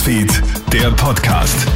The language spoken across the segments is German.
Newsfeed, der Podcast.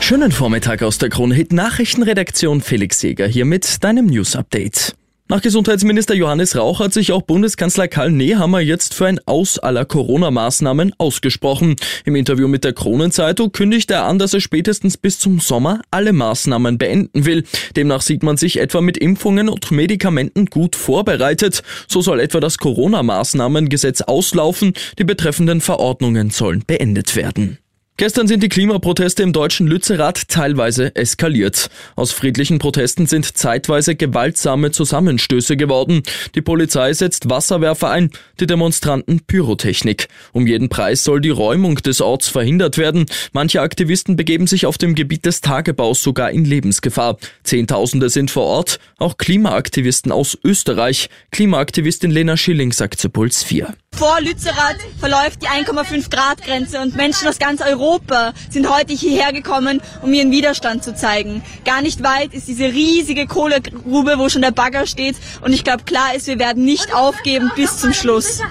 Schönen Vormittag aus der Krone Hit Nachrichtenredaktion Felix Seger hier mit deinem News Update. Nach Gesundheitsminister Johannes Rauch hat sich auch Bundeskanzler Karl Nehammer jetzt für ein Aus aller Corona-Maßnahmen ausgesprochen. Im Interview mit der Kronenzeitung kündigt er an, dass er spätestens bis zum Sommer alle Maßnahmen beenden will. Demnach sieht man sich etwa mit Impfungen und Medikamenten gut vorbereitet. So soll etwa das Corona-Maßnahmengesetz auslaufen. Die betreffenden Verordnungen sollen beendet werden. Gestern sind die Klimaproteste im deutschen Lützerath teilweise eskaliert. Aus friedlichen Protesten sind zeitweise gewaltsame Zusammenstöße geworden. Die Polizei setzt Wasserwerfer ein, die Demonstranten Pyrotechnik. Um jeden Preis soll die Räumung des Orts verhindert werden. Manche Aktivisten begeben sich auf dem Gebiet des Tagebaus sogar in Lebensgefahr. Zehntausende sind vor Ort, auch Klimaaktivisten aus Österreich. Klimaaktivistin Lena Schilling sagt zu Puls 4. Vor Lützerath verläuft die 1,5 Grad Grenze und Menschen aus ganz Europa sind heute hierher gekommen, um ihren Widerstand zu zeigen. Gar nicht weit ist diese riesige Kohlegrube, wo schon der Bagger steht und ich glaube klar ist, wir werden nicht aufgeben bis zum Schluss.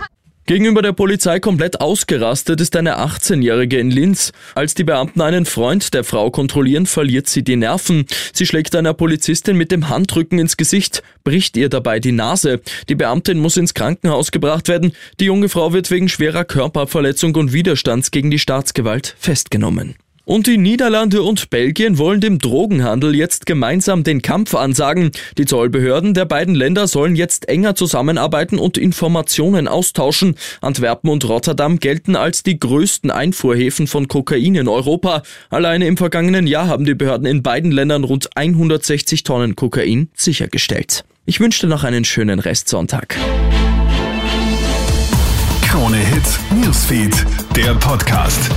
Gegenüber der Polizei komplett ausgerastet ist eine 18-Jährige in Linz. Als die Beamten einen Freund der Frau kontrollieren, verliert sie die Nerven. Sie schlägt einer Polizistin mit dem Handrücken ins Gesicht, bricht ihr dabei die Nase. Die Beamtin muss ins Krankenhaus gebracht werden. Die junge Frau wird wegen schwerer Körperverletzung und Widerstands gegen die Staatsgewalt festgenommen. Und die Niederlande und Belgien wollen dem Drogenhandel jetzt gemeinsam den Kampf ansagen. Die Zollbehörden der beiden Länder sollen jetzt enger zusammenarbeiten und Informationen austauschen. Antwerpen und Rotterdam gelten als die größten Einfuhrhäfen von Kokain in Europa. Alleine im vergangenen Jahr haben die Behörden in beiden Ländern rund 160 Tonnen Kokain sichergestellt. Ich wünsche dir noch einen schönen Restsonntag. Krone Hits, Newsfeed, der Podcast.